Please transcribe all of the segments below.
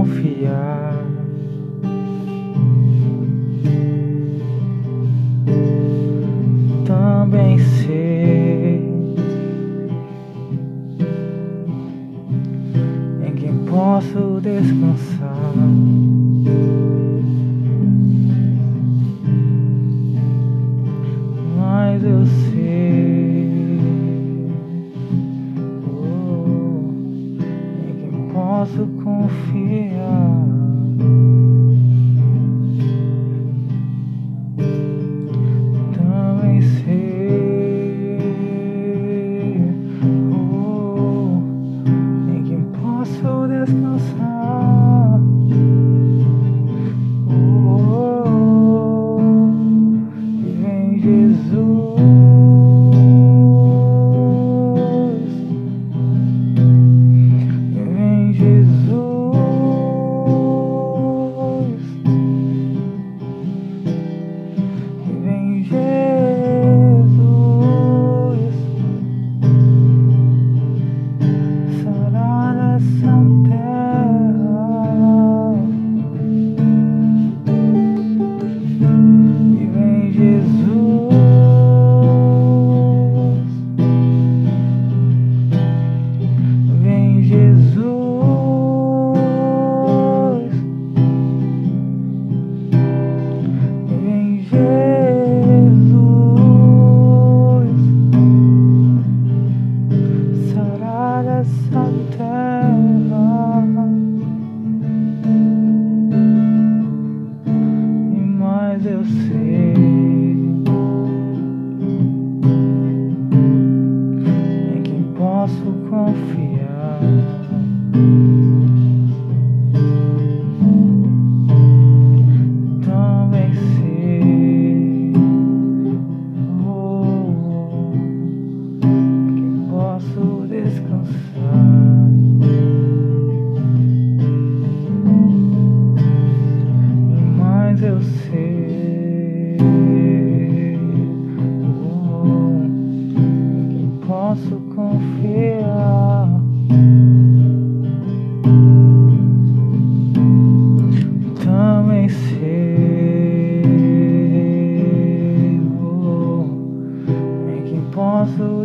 confiar. Também sei em quem posso descansar. Mas eu sei. posso confiar. Também sei oh, em quem posso descansar.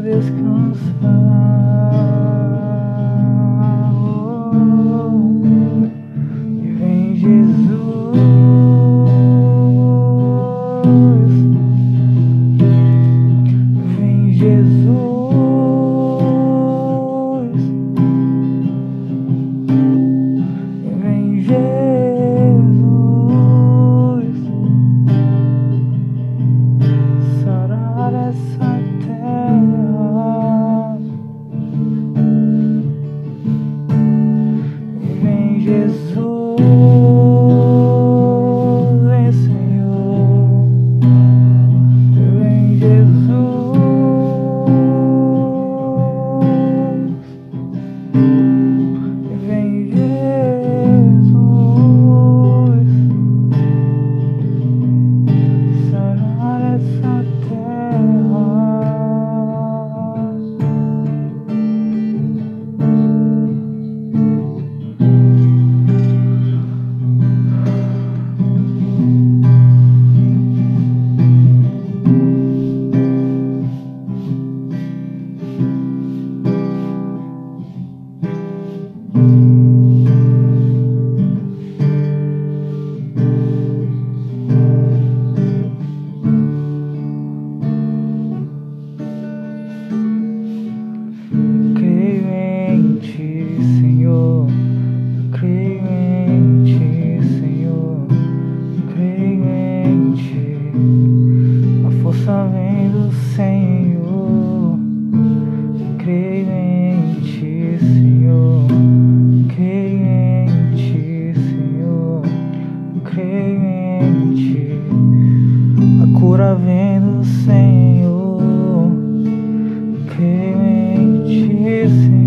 this concern. só vem do Senhor. Creio em ti, Senhor. Creio em ti, Senhor. Creio em ti. A cura vem do Senhor. Creio em ti, Senhor.